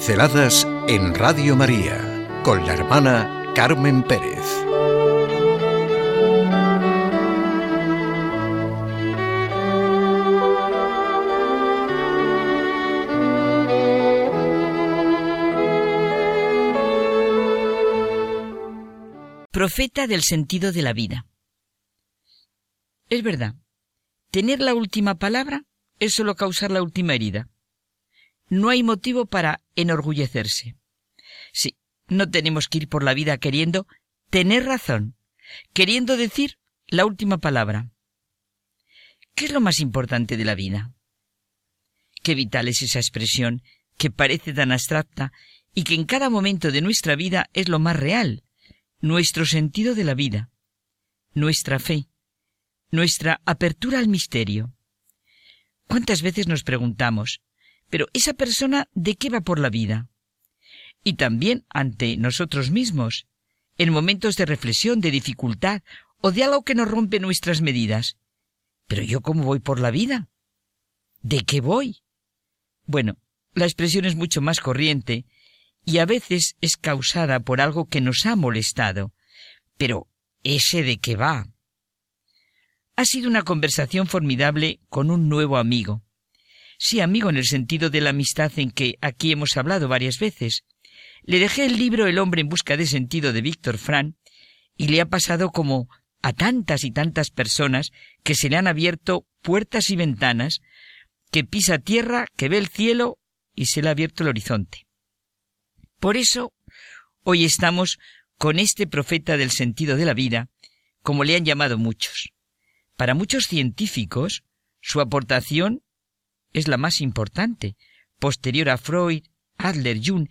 Pinceladas en Radio María con la hermana Carmen Pérez. Profeta del sentido de la vida. Es verdad, tener la última palabra es solo causar la última herida no hay motivo para enorgullecerse. Sí, no tenemos que ir por la vida queriendo tener razón, queriendo decir la última palabra. ¿Qué es lo más importante de la vida? Qué vital es esa expresión que parece tan abstracta y que en cada momento de nuestra vida es lo más real, nuestro sentido de la vida, nuestra fe, nuestra apertura al misterio. ¿Cuántas veces nos preguntamos, pero esa persona, ¿de qué va por la vida? Y también ante nosotros mismos, en momentos de reflexión, de dificultad o de algo que nos rompe nuestras medidas. Pero yo cómo voy por la vida? ¿De qué voy? Bueno, la expresión es mucho más corriente y a veces es causada por algo que nos ha molestado. Pero, ¿ese de qué va? Ha sido una conversación formidable con un nuevo amigo. Sí, amigo, en el sentido de la amistad en que aquí hemos hablado varias veces. Le dejé el libro El hombre en busca de sentido de Víctor Fran y le ha pasado como a tantas y tantas personas que se le han abierto puertas y ventanas, que pisa tierra, que ve el cielo y se le ha abierto el horizonte. Por eso, hoy estamos con este profeta del sentido de la vida, como le han llamado muchos. Para muchos científicos, su aportación es la más importante, posterior a Freud, Adler, Jung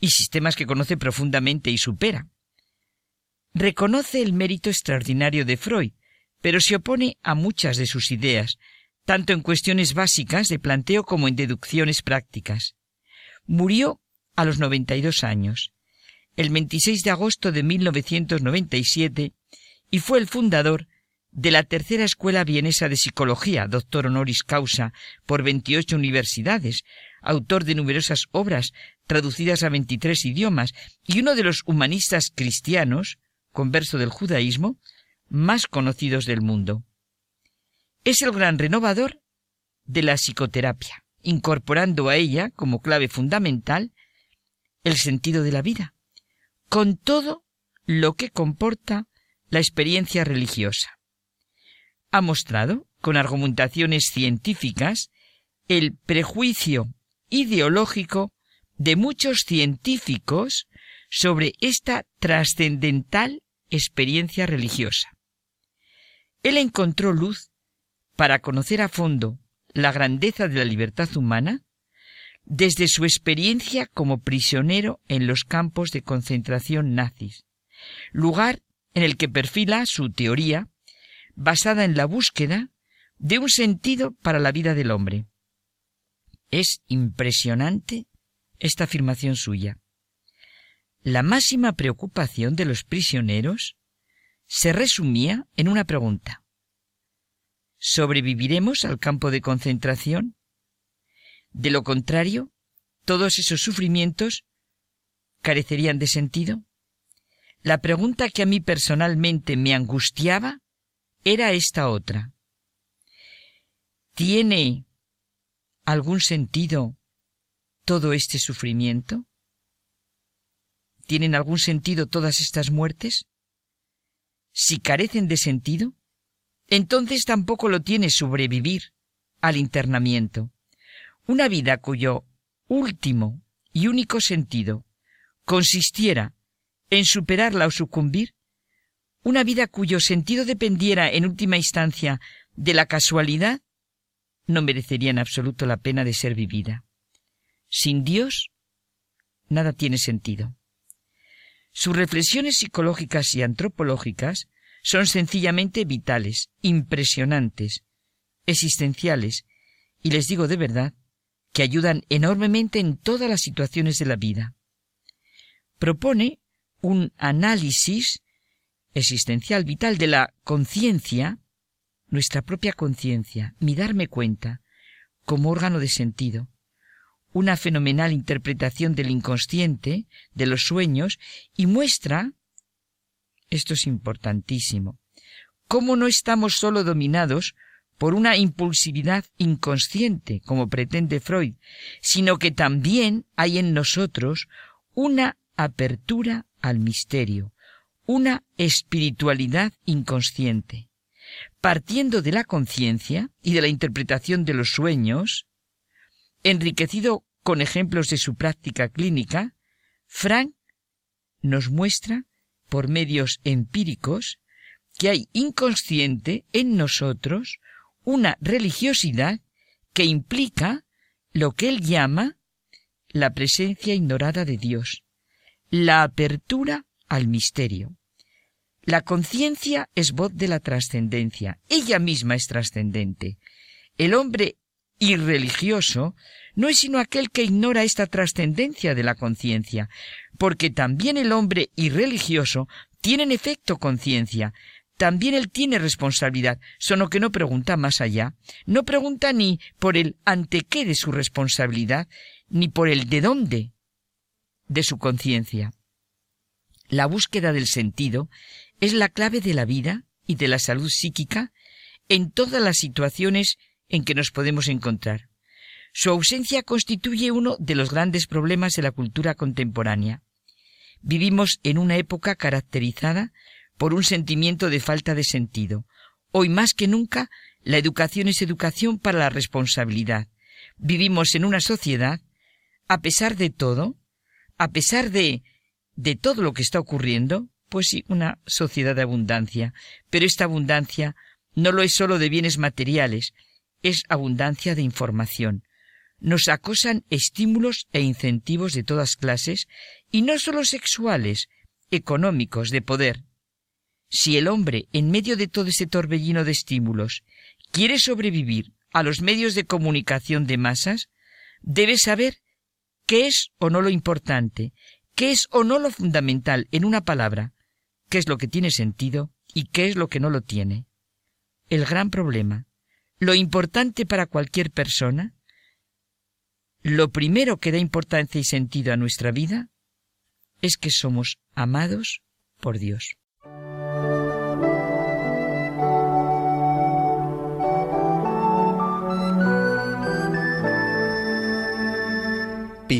y sistemas que conoce profundamente y supera. Reconoce el mérito extraordinario de Freud, pero se opone a muchas de sus ideas, tanto en cuestiones básicas de planteo como en deducciones prácticas. Murió a los 92 años, el 26 de agosto de 1997, y fue el fundador de la tercera escuela vienesa de psicología, doctor honoris causa por 28 universidades, autor de numerosas obras traducidas a 23 idiomas y uno de los humanistas cristianos, converso del judaísmo, más conocidos del mundo. Es el gran renovador de la psicoterapia, incorporando a ella como clave fundamental el sentido de la vida, con todo lo que comporta la experiencia religiosa ha mostrado, con argumentaciones científicas, el prejuicio ideológico de muchos científicos sobre esta trascendental experiencia religiosa. Él encontró luz para conocer a fondo la grandeza de la libertad humana desde su experiencia como prisionero en los campos de concentración nazis, lugar en el que perfila su teoría basada en la búsqueda de un sentido para la vida del hombre. Es impresionante esta afirmación suya. La máxima preocupación de los prisioneros se resumía en una pregunta. ¿Sobreviviremos al campo de concentración? De lo contrario, todos esos sufrimientos carecerían de sentido. La pregunta que a mí personalmente me angustiaba era esta otra. ¿Tiene algún sentido todo este sufrimiento? ¿Tienen algún sentido todas estas muertes? Si carecen de sentido, entonces tampoco lo tiene sobrevivir al internamiento. Una vida cuyo último y único sentido consistiera en superarla o sucumbir, una vida cuyo sentido dependiera en última instancia de la casualidad, no merecería en absoluto la pena de ser vivida. Sin Dios, nada tiene sentido. Sus reflexiones psicológicas y antropológicas son sencillamente vitales, impresionantes, existenciales, y les digo de verdad que ayudan enormemente en todas las situaciones de la vida. Propone un análisis existencial, vital de la conciencia, nuestra propia conciencia, mi darme cuenta, como órgano de sentido, una fenomenal interpretación del inconsciente, de los sueños, y muestra, esto es importantísimo, cómo no estamos solo dominados por una impulsividad inconsciente, como pretende Freud, sino que también hay en nosotros una apertura al misterio, una espiritualidad inconsciente. Partiendo de la conciencia y de la interpretación de los sueños, enriquecido con ejemplos de su práctica clínica, Frank nos muestra, por medios empíricos, que hay inconsciente en nosotros una religiosidad que implica lo que él llama la presencia ignorada de Dios, la apertura al misterio. La conciencia es voz de la trascendencia, ella misma es trascendente. El hombre irreligioso no es sino aquel que ignora esta trascendencia de la conciencia, porque también el hombre irreligioso tiene en efecto conciencia, también él tiene responsabilidad, solo que no pregunta más allá, no pregunta ni por el ante qué de su responsabilidad, ni por el de dónde de su conciencia. La búsqueda del sentido es la clave de la vida y de la salud psíquica en todas las situaciones en que nos podemos encontrar. Su ausencia constituye uno de los grandes problemas de la cultura contemporánea. Vivimos en una época caracterizada por un sentimiento de falta de sentido. Hoy más que nunca, la educación es educación para la responsabilidad. Vivimos en una sociedad, a pesar de todo, a pesar de, de todo lo que está ocurriendo, pues sí, una sociedad de abundancia, pero esta abundancia no lo es sólo de bienes materiales, es abundancia de información. Nos acosan estímulos e incentivos de todas clases, y no sólo sexuales, económicos, de poder. Si el hombre, en medio de todo ese torbellino de estímulos, quiere sobrevivir a los medios de comunicación de masas, debe saber qué es o no lo importante, qué es o no lo fundamental, en una palabra, qué es lo que tiene sentido y qué es lo que no lo tiene. El gran problema, lo importante para cualquier persona, lo primero que da importancia y sentido a nuestra vida, es que somos amados por Dios.